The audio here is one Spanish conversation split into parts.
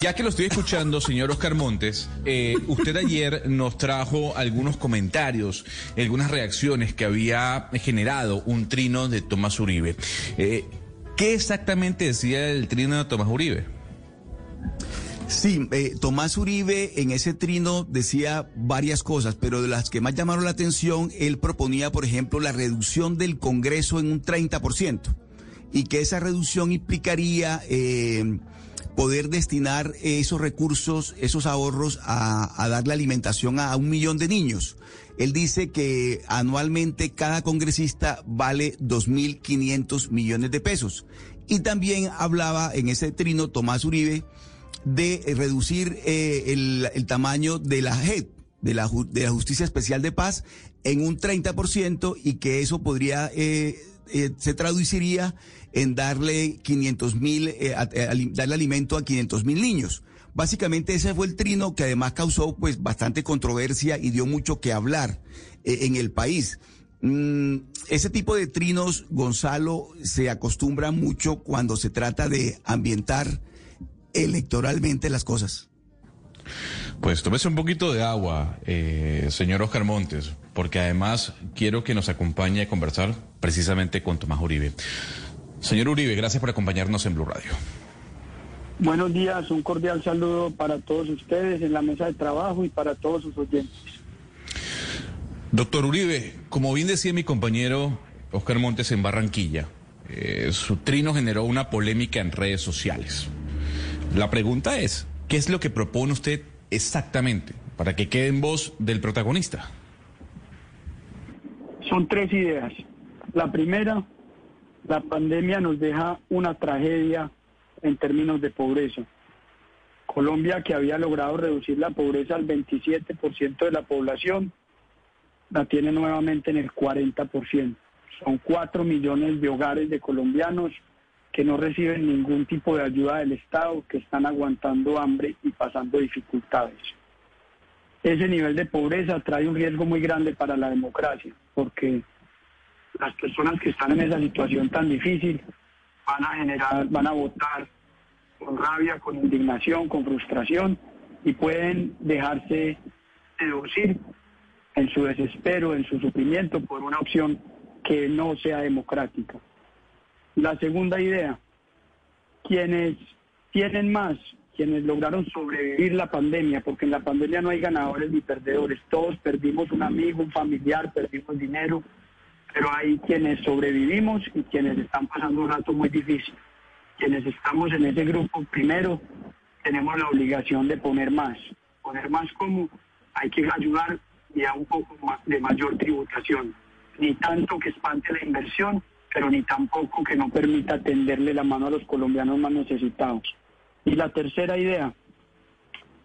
Ya que lo estoy escuchando, señor Oscar Montes, eh, usted ayer nos trajo algunos comentarios, algunas reacciones que había generado un trino de Tomás Uribe. Eh, ¿Qué exactamente decía el trino de Tomás Uribe? Sí, eh, Tomás Uribe en ese trino decía varias cosas, pero de las que más llamaron la atención, él proponía, por ejemplo, la reducción del Congreso en un 30% y que esa reducción implicaría poder destinar esos recursos, esos ahorros a, a darle alimentación a un millón de niños. Él dice que anualmente cada congresista vale 2.500 millones de pesos. Y también hablaba en ese trino Tomás Uribe de reducir eh, el, tamaño de la JEP, de la, de la Justicia Especial de Paz, en un 30% y que eso podría, eh, eh, se traduciría en darle 500 mil, eh, darle alimento a 500 mil niños. Básicamente ese fue el trino que además causó pues bastante controversia y dio mucho que hablar eh, en el país. Mm, ese tipo de trinos, Gonzalo, se acostumbra mucho cuando se trata de ambientar electoralmente las cosas. Pues tómese un poquito de agua, eh, señor Oscar Montes, porque además quiero que nos acompañe a conversar precisamente con Tomás Uribe. Señor Uribe, gracias por acompañarnos en Blue Radio. Buenos días, un cordial saludo para todos ustedes en la mesa de trabajo y para todos sus oyentes. Doctor Uribe, como bien decía mi compañero Oscar Montes en Barranquilla, eh, su trino generó una polémica en redes sociales. La pregunta es, ¿qué es lo que propone usted exactamente para que quede en voz del protagonista? Son tres ideas. La primera, la pandemia nos deja una tragedia en términos de pobreza. Colombia, que había logrado reducir la pobreza al 27% de la población, la tiene nuevamente en el 40%. Son 4 millones de hogares de colombianos que no reciben ningún tipo de ayuda del Estado, que están aguantando hambre y pasando dificultades. Ese nivel de pobreza trae un riesgo muy grande para la democracia, porque las personas que están en esa situación tan difícil van a generar, van a votar con rabia, con indignación, con frustración y pueden dejarse seducir en su desespero, en su sufrimiento por una opción que no sea democrática. La segunda idea, quienes tienen más, quienes lograron sobrevivir la pandemia, porque en la pandemia no hay ganadores ni perdedores, todos perdimos un amigo, un familiar, perdimos dinero, pero hay quienes sobrevivimos y quienes están pasando un rato muy difícil. Quienes estamos en ese grupo, primero, tenemos la obligación de poner más. Poner más como hay que ayudar y a un poco de mayor tributación. Ni tanto que espante la inversión, pero ni tampoco que no permita tenderle la mano a los colombianos más necesitados. Y la tercera idea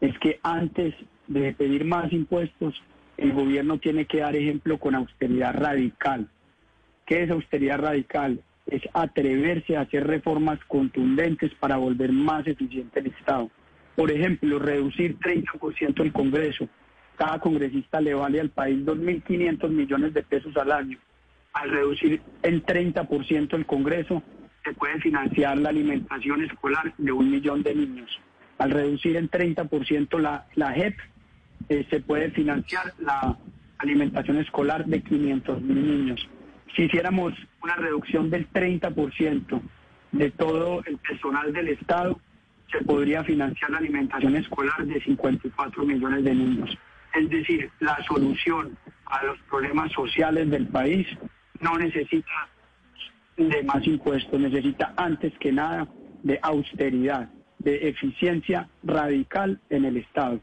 es que antes de pedir más impuestos, el gobierno tiene que dar ejemplo con austeridad radical. ¿Qué es austeridad radical? Es atreverse a hacer reformas contundentes para volver más eficiente el Estado. Por ejemplo, reducir 30% el Congreso. Cada congresista le vale al país 2.500 millones de pesos al año. Al reducir el 30% el Congreso, se puede financiar la alimentación escolar de un millón de niños. Al reducir en 30% la, la JEP, eh, se puede financiar la alimentación escolar de 500 mil niños. Si hiciéramos una reducción del 30% de todo el personal del Estado, se podría financiar la alimentación escolar de 54 millones de niños. Es decir, la solución a los problemas sociales del país no necesita de más impuestos, necesita antes que nada de austeridad, de eficiencia radical en el Estado.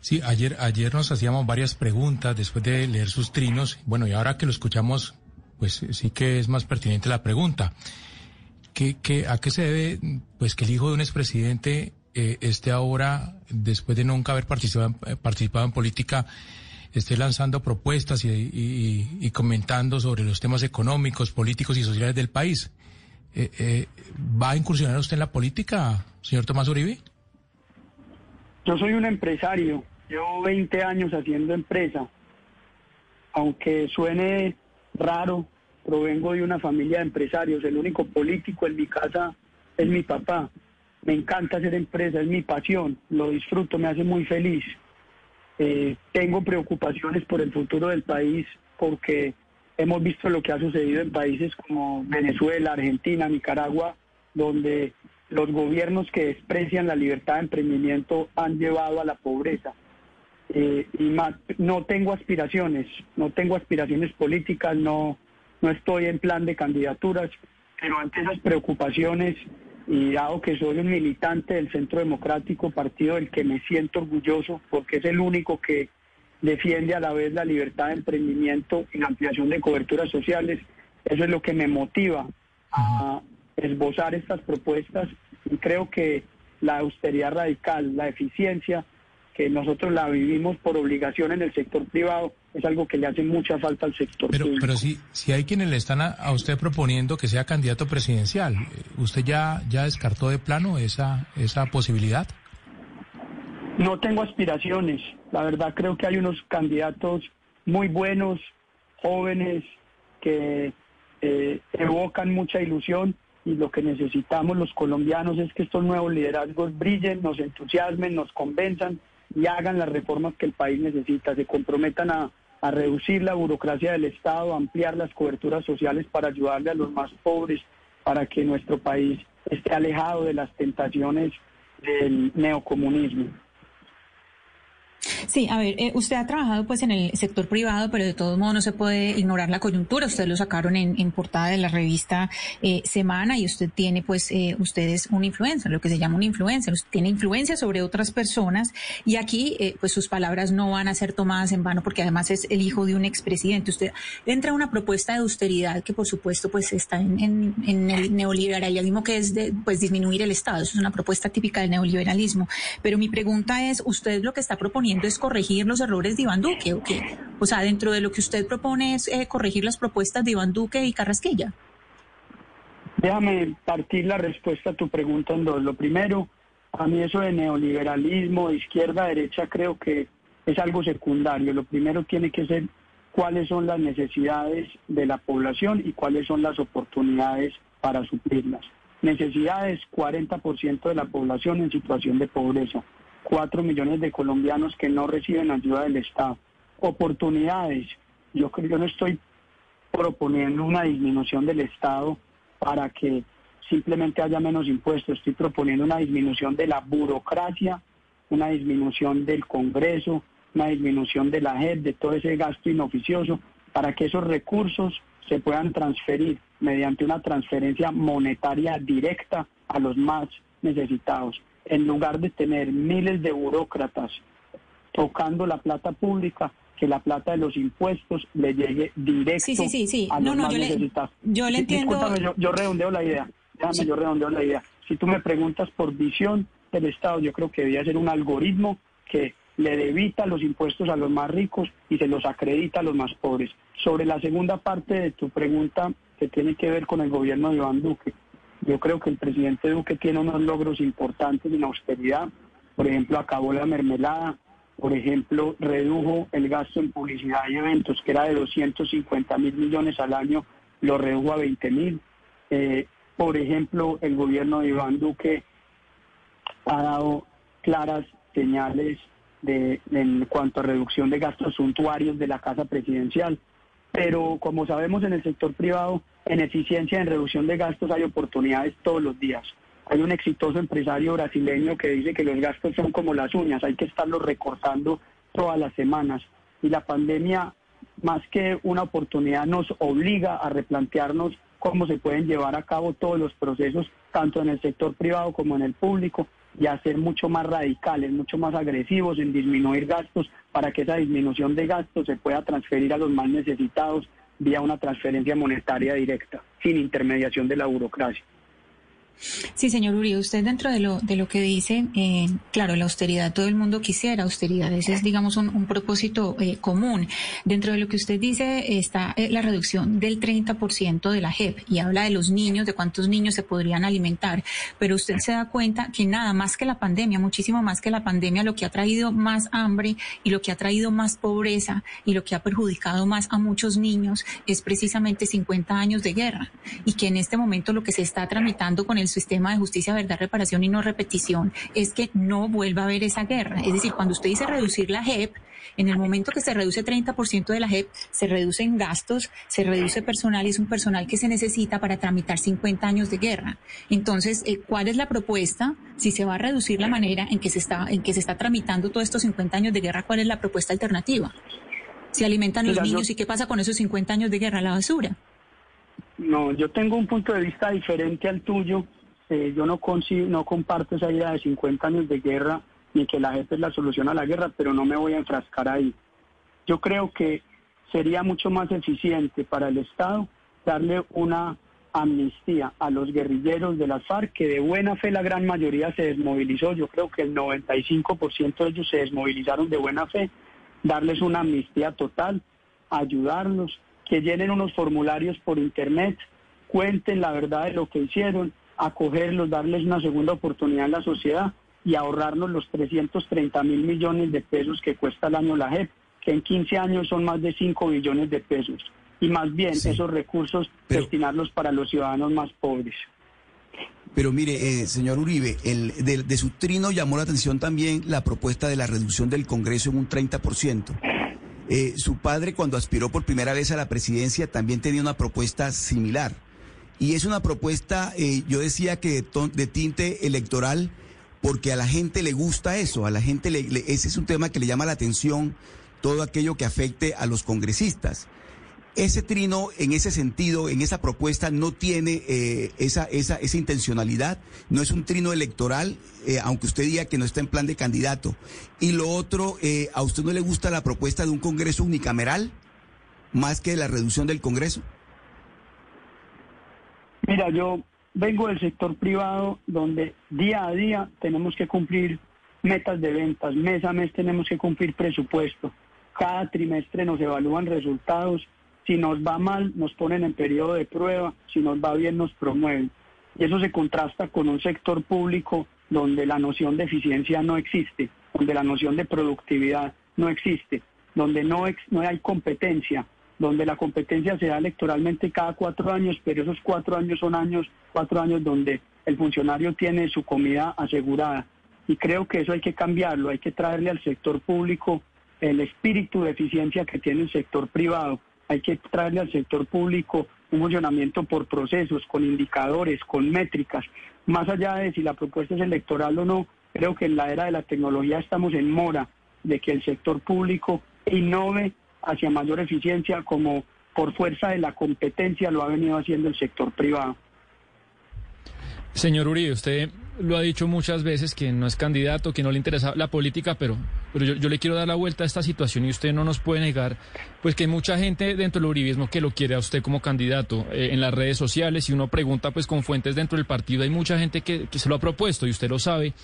Sí, ayer, ayer nos hacíamos varias preguntas después de leer sus trinos. Bueno, y ahora que lo escuchamos, pues sí que es más pertinente la pregunta. ¿qué, a qué se debe pues que el hijo de un expresidente eh, esté ahora, después de nunca haber participado, eh, participado en política, esté lanzando propuestas y, comentando sobre los temas económicos, políticos y sociales del país? Eh, ¿Va a incursionar usted en la política, señor Tomás Uribe? Yo soy un empresario, llevo 20 años haciendo empresa. Aunque suene raro, provengo de una familia de empresarios, el único político en mi casa es mi papá. Me encanta hacer empresa, es mi pasión, lo disfruto, me hace muy feliz. Eh, tengo preocupaciones por el futuro del país porque hemos visto lo que ha sucedido en países como Venezuela, Argentina, Nicaragua, donde los gobiernos que desprecian la libertad de emprendimiento han llevado a la pobreza. Eh, y no tengo aspiraciones, no tengo aspiraciones políticas, no, no estoy en plan de candidaturas, pero ante esas preocupaciones y dado que soy un militante del Centro Democrático, partido del que me siento orgulloso porque es el único que defiende a la vez la libertad de emprendimiento y la ampliación de coberturas sociales, eso es lo que me motiva a esbozar estas propuestas. Y creo que la austeridad radical, la eficiencia, que nosotros la vivimos por obligación en el sector privado, es algo que le hace mucha falta al sector pero, público. Pero si, si hay quienes le están a, usted proponiendo que sea candidato presidencial, ¿usted ya, ya descartó de plano esa, esa posibilidad? No tengo aspiraciones. La verdad creo que hay unos candidatos muy buenos, jóvenes, que eh, evocan mucha ilusión y lo que necesitamos los colombianos es que estos nuevos liderazgos brillen, nos entusiasmen, nos convenzan y hagan las reformas que el país necesita, se comprometan a, a reducir la burocracia del Estado, ampliar las coberturas sociales para ayudarle a los más pobres, para que nuestro país esté alejado de las tentaciones del neocomunismo. Sí, a ver, eh, usted ha trabajado pues en el sector privado, pero de todos modos no se puede ignorar la coyuntura. Ustedes lo sacaron en, portada de la revista eh, Semana y usted tiene pues, eh, usted es un influencer, lo que se llama un influencer. Usted tiene influencia sobre otras personas y aquí eh, pues sus palabras no van a ser tomadas en vano porque además es el hijo de un expresidente. Usted entra una propuesta de austeridad que por supuesto pues está en, en el neoliberalismo que es de pues disminuir el Estado. Eso es una propuesta típica del neoliberalismo. Pero mi pregunta es, ¿usted lo que está proponiendo es corregir los errores de Iván Duque o qué? O sea, dentro de lo que usted propone es eh, corregir las propuestas de Iván Duque y Carrasquilla. Déjame partir la respuesta a tu pregunta en dos. Lo primero, a mí eso de neoliberalismo, izquierda derecha, creo que es algo secundario. Lo primero tiene que ser cuáles son las necesidades de la población y cuáles son las oportunidades para suplirlas. Necesidades, 40% de la población en situación de pobreza. 4 millones de colombianos que no reciben ayuda del Estado. Oportunidades. Yo creo yo no estoy proponiendo una disminución del Estado para que simplemente haya menos impuestos. Estoy proponiendo una disminución de la burocracia, una disminución del Congreso, una disminución de la JEP, de todo ese gasto inoficioso, para que esos recursos se puedan transferir mediante una transferencia monetaria directa a los más necesitados en lugar de tener miles de burócratas tocando la plata pública, que la plata de los impuestos le llegue directo sí, sí, sí, a los más yo necesitados. Le, yo le entiendo. Discúlpame, yo, redondeo la idea. Déjame, yo redondeo la idea. Si tú me preguntas por visión del Estado, yo creo que debía ser un algoritmo que le debita los impuestos a los más ricos y se los acredita a los más pobres. Sobre la segunda parte de tu pregunta, que tiene que ver con el gobierno de Iván Duque, yo creo que el presidente Duque tiene unos logros importantes en austeridad. Por ejemplo, acabó la mermelada. Por ejemplo, redujo el gasto en publicidad y eventos, que era de 250 mil millones al año, lo redujo a 20 mil. Eh, por ejemplo, el gobierno de Iván Duque ha dado claras señales de, en cuanto a reducción de gastos suntuarios de la Casa Presidencial. Pero como sabemos en el sector privado, en eficiencia, en reducción de gastos hay oportunidades todos los días. Hay un exitoso empresario brasileño que dice que los gastos son como las uñas, hay que estarlos recortando todas las semanas. Y la pandemia, más que una oportunidad, nos obliga a replantearnos cómo se pueden llevar a cabo todos los procesos, tanto en el sector privado como en el público, y a ser mucho más radicales, mucho más agresivos en disminuir gastos para que esa disminución de gastos se pueda transferir a los más necesitados vía una transferencia monetaria directa, sin intermediación de la burocracia. Sí, señor Uribe, usted dentro de lo, de lo que dice, eh, claro, la austeridad, todo el mundo quisiera austeridad, ese es, digamos, un, propósito eh, común. Dentro de lo que usted dice está eh, la reducción del 30% de la JEP y habla de los niños, de cuántos niños se podrían alimentar, pero usted se da cuenta que nada más que la pandemia, muchísimo más que la pandemia, lo que ha traído más hambre y lo que ha traído más pobreza y lo que ha perjudicado más a muchos niños es precisamente 50 años de guerra y que en este momento lo que se está tramitando con el sistema de justicia, verdad, reparación y no repetición es que no vuelva a haber esa guerra. Es decir, cuando usted dice reducir la JEP, en el momento que se reduce 30% de la JEP, se reduce en gastos, se reduce personal y es un personal que se necesita para tramitar 50 años de guerra. Entonces, eh, ¿cuál es la propuesta? Si se va a reducir la manera en que se está, en que se está tramitando todos estos 50 años de guerra, ¿cuál es la propuesta alternativa? Se alimentan los niños y qué pasa con esos 50 años de guerra, la basura. No, yo tengo un punto de vista diferente al tuyo. Eh, yo no, no comparto esa idea de 50 años de guerra ni que la gente es la solución a la guerra, pero no me voy a enfrascar ahí. Yo creo que sería mucho más eficiente para el Estado darle una amnistía a los guerrilleros de las FARC, que de buena fe la gran mayoría se desmovilizó. Yo creo que el 95% de ellos se desmovilizaron de buena fe. Darles una amnistía total, ayudarlos, que llenen unos formularios por internet, cuenten la verdad de lo que hicieron, acogerlos, darles una segunda oportunidad en la sociedad y ahorrarnos los 330 mil millones de pesos que cuesta el año la JEP, que en 15 años son más de 5 billones de pesos. Y más bien esos recursos destinarlos para los ciudadanos más pobres. Pero mire, eh, señor Uribe, el, de, su trino llamó la atención también la propuesta de la reducción del Congreso en un 30%. Eh, su padre, cuando aspiró por primera vez a la presidencia, también tenía una propuesta similar. Y es una propuesta, eh, yo decía que de, tinte electoral, porque a la gente le gusta eso, a la gente le, ese es un tema que le llama la atención, todo aquello que afecte a los congresistas. Ese trino, en ese sentido, en esa propuesta, no tiene eh, esa, esa, esa intencionalidad, no es un trino electoral, eh, aunque usted diga que no está en plan de candidato. Y lo otro, eh, ¿a usted no le gusta la propuesta de un Congreso unicameral más que la reducción del Congreso? Mira, yo vengo del sector privado donde día a día tenemos que cumplir metas de ventas, mes a mes tenemos que cumplir presupuesto, cada trimestre nos evalúan resultados. Si nos va mal, nos ponen en periodo de prueba, si nos va bien, nos promueven. Y eso se contrasta con un sector público donde la noción de eficiencia no existe, donde la noción de productividad no existe, donde no, no hay competencia, donde la competencia se da electoralmente cada cuatro años, pero esos cuatro años son años, cuatro años donde el funcionario tiene su comida asegurada. Y creo que eso hay que cambiarlo, hay que traerle al sector público el espíritu de eficiencia que tiene el sector privado hay que traerle al sector público un funcionamiento por procesos, con indicadores, con métricas. Más allá de si la propuesta es electoral o no, creo que en la era de la tecnología estamos en mora de que el sector público innove hacia mayor eficiencia como por fuerza de la competencia lo ha venido haciendo el sector privado. Señor Uribe, usted lo ha dicho muchas veces que no es candidato, que no le interesa la política, pero, pero yo, le quiero dar la vuelta a esta situación y usted no nos puede negar, pues que hay mucha gente dentro del uribismo que lo quiere a usted como candidato eh, en las redes sociales y uno pregunta pues con fuentes dentro del partido, hay mucha gente que, que se lo ha propuesto y usted lo sabe.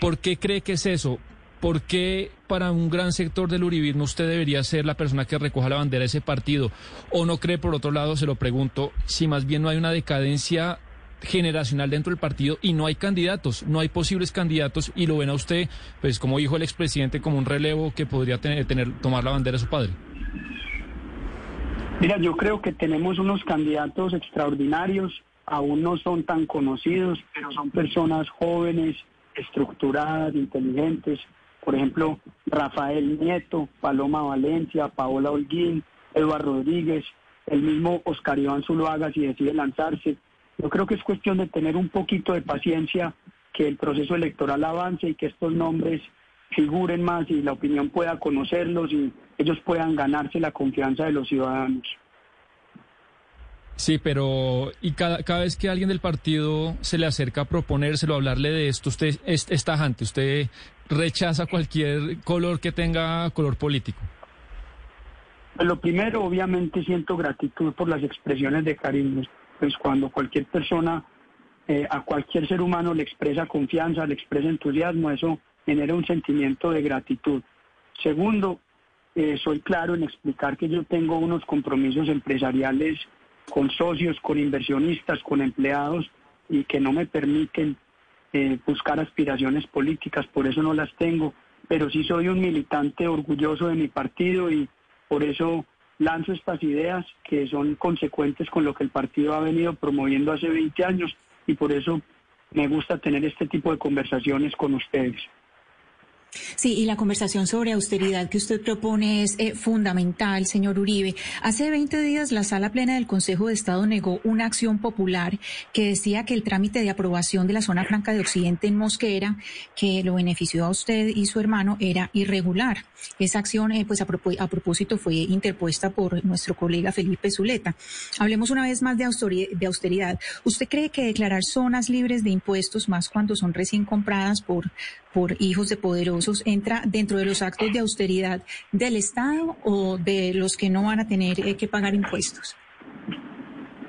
¿Por qué cree que es eso? ¿Por qué para un gran sector del uribismo usted debería ser la persona que recoja la bandera de ese partido? ¿O no cree, por otro lado, se lo pregunto, si más bien no hay una decadencia generacional dentro del partido y no hay candidatos, no hay posibles candidatos y lo ven a usted, pues como dijo el expresidente, como un relevo que podría tener, tener tomar la bandera de su padre. Mira, yo creo que tenemos unos candidatos extraordinarios, aún no son tan conocidos, pero son personas jóvenes, estructuradas, inteligentes. Por ejemplo, Rafael Nieto, Paloma Valencia, Paola Holguín, Eduardo Rodríguez, el mismo Oscar Iván Zuluaga si decide lanzarse. Yo creo que es cuestión de tener un poquito de paciencia, que el proceso electoral avance y que estos nombres figuren más y la opinión pueda conocerlos y ellos puedan ganarse la confianza de los ciudadanos. Sí, pero y cada, cada vez que alguien del partido se le acerca a proponérselo, a hablarle de esto, usted es, es tajante, usted rechaza cualquier color que tenga color político. Pues lo primero, obviamente, siento gratitud por las expresiones de cariño pues cuando cualquier persona eh, a cualquier ser humano le expresa confianza, le expresa entusiasmo, eso genera un sentimiento de gratitud. Segundo, eh, soy claro en explicar que yo tengo unos compromisos empresariales con socios, con inversionistas, con empleados y que no me permiten eh, buscar aspiraciones políticas, por eso no las tengo, pero sí soy un militante orgulloso de mi partido y por eso lanzo estas ideas que son consecuentes con lo que el partido ha venido promoviendo hace 20 años y por eso me gusta tener este tipo de conversaciones con ustedes. Sí, y la conversación sobre austeridad que usted propone es eh, fundamental, señor Uribe. Hace 20 días la Sala Plena del Consejo de Estado negó una acción popular que decía que el trámite de aprobación de la zona franca de Occidente en Mosquera, que lo benefició a usted y su hermano, era irregular. Esa acción, eh, pues a, propósito, fue interpuesta por nuestro colega Felipe Zuleta. Hablemos una vez más de austeridad. ¿Usted cree que declarar zonas libres de impuestos, más cuando son recién compradas por por hijos de poderosos entra dentro de los actos de austeridad del Estado o de los que no van a tener eh, que pagar impuestos?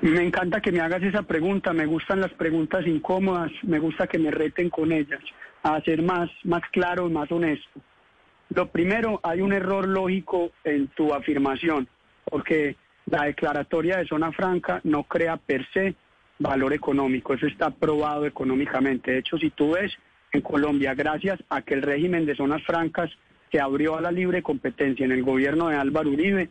Me encanta que me hagas esa pregunta, me gustan las preguntas incómodas, me gusta que me reten con ellas, a ser más, más claro más honesto. Lo primero, hay un error lógico en tu afirmación, porque la declaratoria de zona franca no crea per se valor económico, eso está probado económicamente. De hecho, si tú ves en Colombia, gracias a que el régimen de zonas francas se abrió a la libre competencia en el gobierno de Álvaro Uribe,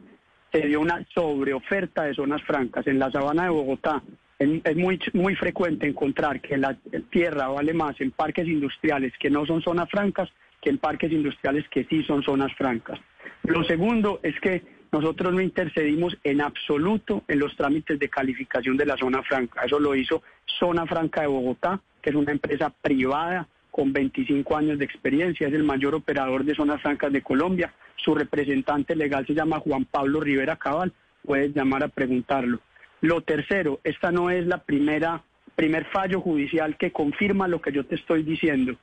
se dio una sobreoferta de zonas francas. En la sabana de Bogotá es, muy, muy frecuente encontrar que la tierra vale más en parques industriales que no son zonas francas que en parques industriales que sí son zonas francas. Lo segundo es que nosotros no intercedimos en absoluto en los trámites de calificación de la zona franca. Eso lo hizo Zona Franca de Bogotá, que es una empresa privada con 25 años de experiencia, es el mayor operador de zonas francas de Colombia. Su representante legal se llama Juan Pablo Rivera Cabal, puedes llamar a preguntarlo. Lo tercero, esta no es la primera primer fallo judicial que confirma lo que yo te estoy diciendo.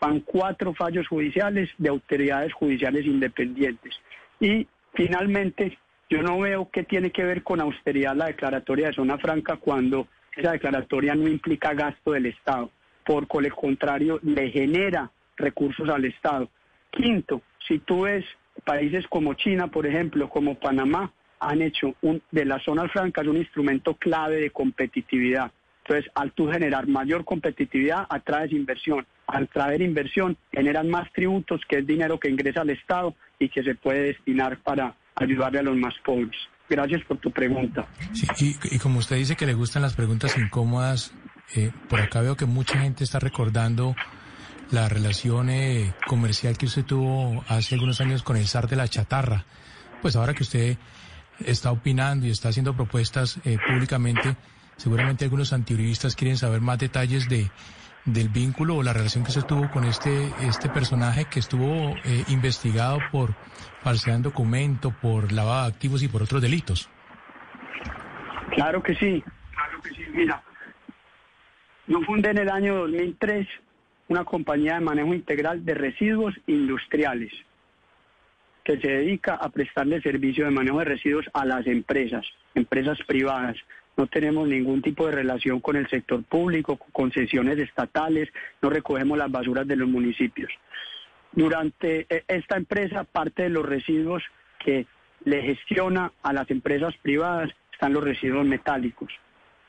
Van cuatro fallos judiciales de autoridades judiciales independientes. Y finalmente, yo no veo qué tiene que ver con austeridad la declaratoria de zona franca cuando esa declaratoria no implica gasto del Estado por el contrario le genera recursos al Estado. Quinto, si tú ves países como China, por ejemplo, como Panamá, han hecho un, de las zonas francas un instrumento clave de competitividad. Entonces, al tú generar mayor competitividad, atraes inversión. Al traer inversión, generan más tributos, que es dinero que ingresa al Estado y que se puede destinar para ayudarle a los más pobres. Gracias por tu pregunta. Y como usted dice que le gustan las preguntas incómodas, eh, por acá veo que mucha gente está recordando la relación eh, comercial que usted tuvo hace algunos años con el zar de la chatarra. Pues ahora que usted está opinando y está haciendo propuestas eh, públicamente, seguramente algunos antiuribistas quieren saber más detalles de del vínculo o la relación que se tuvo con este este personaje que estuvo investigado por falsear documento, por lavado de activos y por otros delitos. Claro que sí, claro que sí. Mira, yo fundé en el año 2003 una compañía de manejo integral de residuos industriales que se dedica a prestarle servicio de manejo de residuos a las empresas, empresas privadas. No tenemos ningún tipo de relación con el sector público, con concesiones estatales, no recogemos las basuras de los municipios. Durante eh, esta empresa, parte de los residuos que le gestiona a las empresas privadas están los residuos metálicos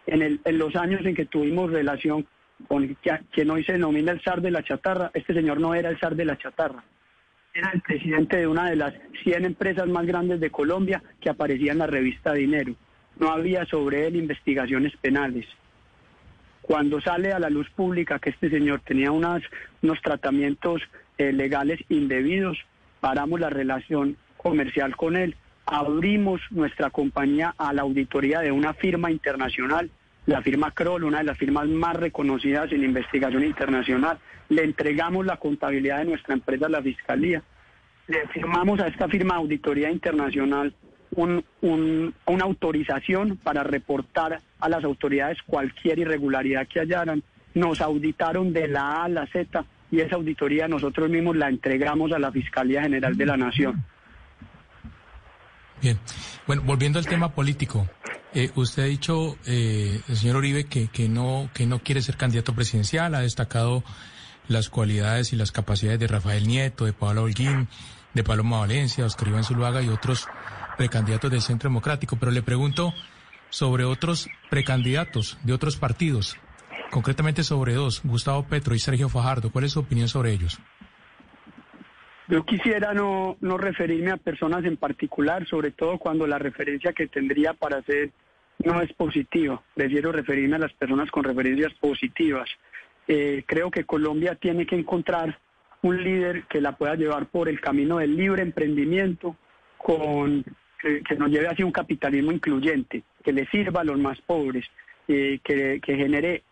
en, los años en que tuvimos relación con quien hoy se denomina el zar de la chatarra, este señor no era el zar de la chatarra, era el presidente de una de las 100 empresas más grandes de Colombia que aparecía en la revista Dinero. No había sobre él investigaciones penales. Cuando sale a la luz pública que este señor tenía unas, unos tratamientos eh, legales indebidos, paramos la relación comercial con él abrimos nuestra compañía a la auditoría de una firma internacional, la firma Kroll, una de las firmas más reconocidas en investigación internacional. Le entregamos la contabilidad de nuestra empresa a la Fiscalía. Le firmamos a esta firma de auditoría internacional una autorización para reportar a las autoridades cualquier irregularidad que hallaran. Nos auditaron de la A a la Z y esa auditoría nosotros mismos la entregamos a la Fiscalía General de la Nación. Bien. Bueno, volviendo al tema político, Eh, usted ha dicho, eh, el señor Uribe, que, que, no, que no quiere ser candidato presidencial, ha destacado las cualidades y las capacidades de Rafael Nieto, de Pablo Holguín, de Paloma Valencia, Oscar Iván Zuluaga y otros precandidatos del Centro Democrático. Pero le pregunto sobre otros precandidatos de otros partidos, concretamente sobre dos, Gustavo Petro y Sergio Fajardo. ¿Cuál es su opinión sobre ellos? Yo quisiera no, no referirme a personas en particular, sobre todo cuando la referencia que tendría para hacer no es positiva. Prefiero referirme a las personas con referencias positivas. Eh, creo que Colombia tiene que encontrar un líder que la pueda llevar por el camino del libre emprendimiento, con que, nos lleve hacia un capitalismo incluyente, que le sirva a los más pobres, eh, que, que genere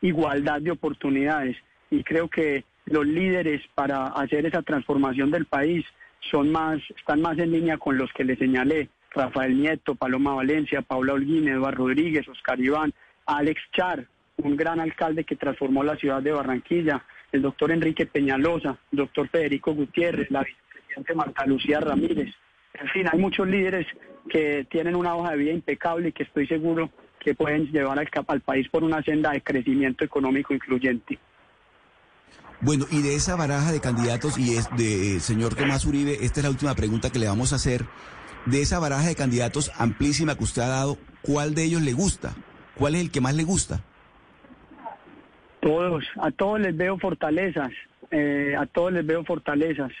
igualdad de oportunidades. Y creo que los líderes para hacer esa transformación del país son más, están más en línea con los que le señalé, Rafael Nieto, Paloma Valencia, Paula Holguín, Eduardo Rodríguez, Oscar Iván, Alex Char, un gran alcalde que transformó la ciudad de Barranquilla, el doctor Enrique Peñalosa, doctor Federico Gutiérrez, la vicepresidenta Marta Lucía Ramírez. En fin, hay muchos líderes que tienen una hoja de vida impecable y que estoy seguro que pueden llevar al, al país por una senda de crecimiento económico incluyente. Bueno, y de esa baraja de candidatos y es de eh, señor Tomás Uribe, esta es la última pregunta que le vamos a hacer. De esa baraja de candidatos amplísima que usted ha dado, ¿cuál de ellos le gusta? ¿Cuál es el que más le gusta? Todos, a todos les veo fortalezas, eh, a todos les veo fortalezas.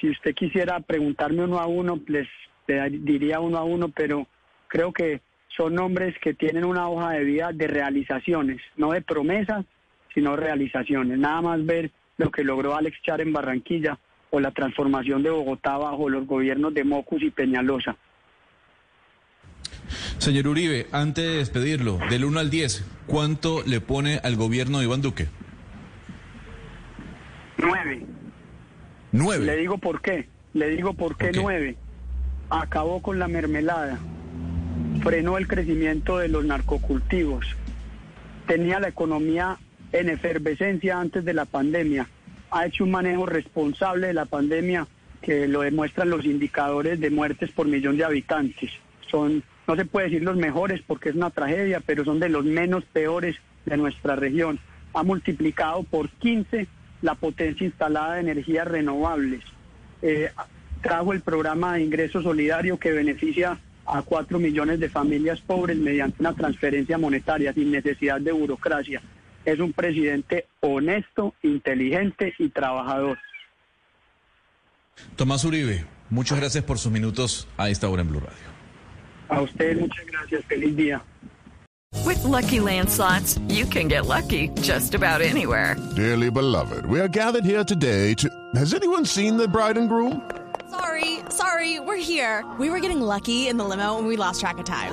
Si usted quisiera preguntarme uno a uno, les, diría uno a uno, pero creo que son hombres que tienen una hoja de vida de realizaciones, no de promesas, sino realizaciones. Nada más ver lo que logró Alex Char en Barranquilla o la transformación de Bogotá bajo los gobiernos de Mocus y Peñalosa. Señor Uribe, antes de despedirlo, del 1 al 10, ¿cuánto le pone al gobierno de Iván Duque? 9. 9. Le digo por qué. Le digo por qué 9. Acabó con la mermelada. Frenó el crecimiento de los narcocultivos. Tenía la economía en efervescencia antes de la pandemia. Ha hecho un manejo responsable de la pandemia que lo demuestran los indicadores de muertes por millón de habitantes. Son, no se puede decir los mejores porque es una tragedia, pero son de los menos peores de nuestra región. Ha multiplicado por 15 la potencia instalada de energías renovables. Eh, trajo el programa de ingreso solidario que beneficia a 4 millones de familias pobres mediante una transferencia monetaria sin necesidad de burocracia es un presidente honesto, inteligente y trabajador. Tomás Uribe, muchas gracias por sus minutos a esta hora en Blue Radio. A usted muchas gracias. Feliz día. With lucky landslots, you can get lucky just about anywhere. Dearly beloved, we are gathered here today to. Has anyone seen the bride and groom? Sorry, sorry, we're here. We were getting lucky in the limo and we lost track of time.